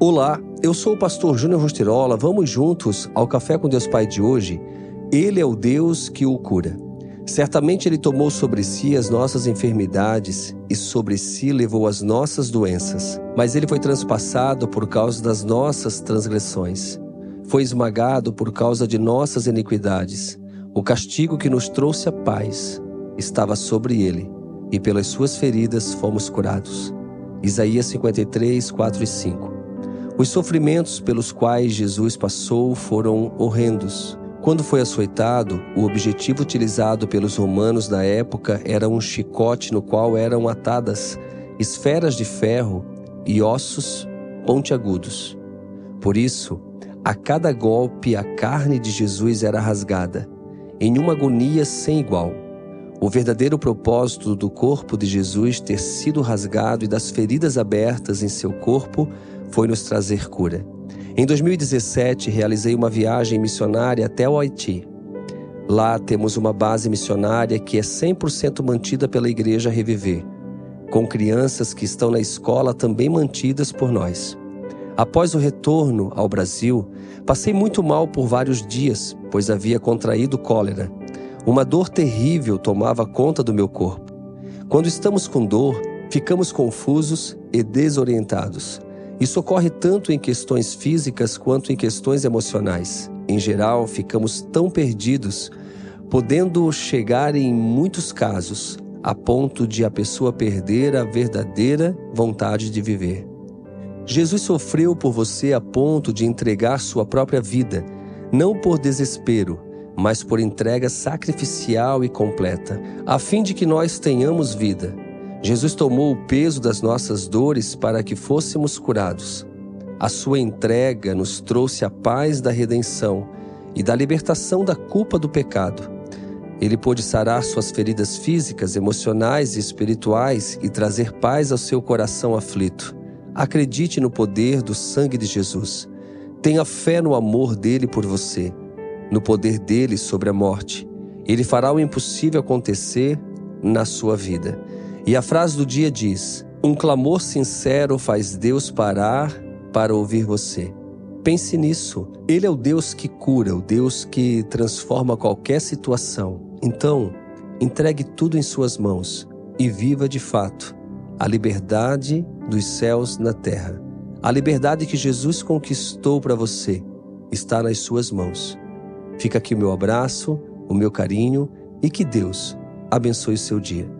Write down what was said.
Olá, eu sou o pastor Júnior Rostirola. Vamos juntos ao Café com Deus Pai de hoje. Ele é o Deus que o cura. Certamente ele tomou sobre si as nossas enfermidades e sobre si levou as nossas doenças. Mas ele foi transpassado por causa das nossas transgressões. Foi esmagado por causa de nossas iniquidades. O castigo que nos trouxe a paz estava sobre ele, e pelas suas feridas fomos curados. Isaías 53, 4 e 5. Os sofrimentos pelos quais Jesus passou foram horrendos. Quando foi açoitado, o objetivo utilizado pelos romanos da época era um chicote no qual eram atadas esferas de ferro e ossos pontiagudos. Por isso, a cada golpe a carne de Jesus era rasgada, em uma agonia sem igual. O verdadeiro propósito do corpo de Jesus ter sido rasgado e das feridas abertas em seu corpo foi nos trazer cura. Em 2017, realizei uma viagem missionária até o Haiti. Lá temos uma base missionária que é 100% mantida pela Igreja Reviver, com crianças que estão na escola também mantidas por nós. Após o retorno ao Brasil, passei muito mal por vários dias, pois havia contraído cólera. Uma dor terrível tomava conta do meu corpo. Quando estamos com dor, ficamos confusos e desorientados. Isso ocorre tanto em questões físicas quanto em questões emocionais. Em geral, ficamos tão perdidos, podendo chegar em muitos casos a ponto de a pessoa perder a verdadeira vontade de viver. Jesus sofreu por você a ponto de entregar sua própria vida, não por desespero, mas por entrega sacrificial e completa, a fim de que nós tenhamos vida. Jesus tomou o peso das nossas dores para que fôssemos curados. A sua entrega nos trouxe a paz da redenção e da libertação da culpa do pecado. Ele pôde sarar suas feridas físicas, emocionais e espirituais e trazer paz ao seu coração aflito. Acredite no poder do sangue de Jesus. Tenha fé no amor dele por você, no poder dele sobre a morte. Ele fará o impossível acontecer na sua vida. E a frase do dia diz: Um clamor sincero faz Deus parar para ouvir você. Pense nisso. Ele é o Deus que cura, o Deus que transforma qualquer situação. Então, entregue tudo em Suas mãos e viva de fato a liberdade dos céus na terra. A liberdade que Jesus conquistou para você está nas Suas mãos. Fica aqui o meu abraço, o meu carinho e que Deus abençoe o seu dia.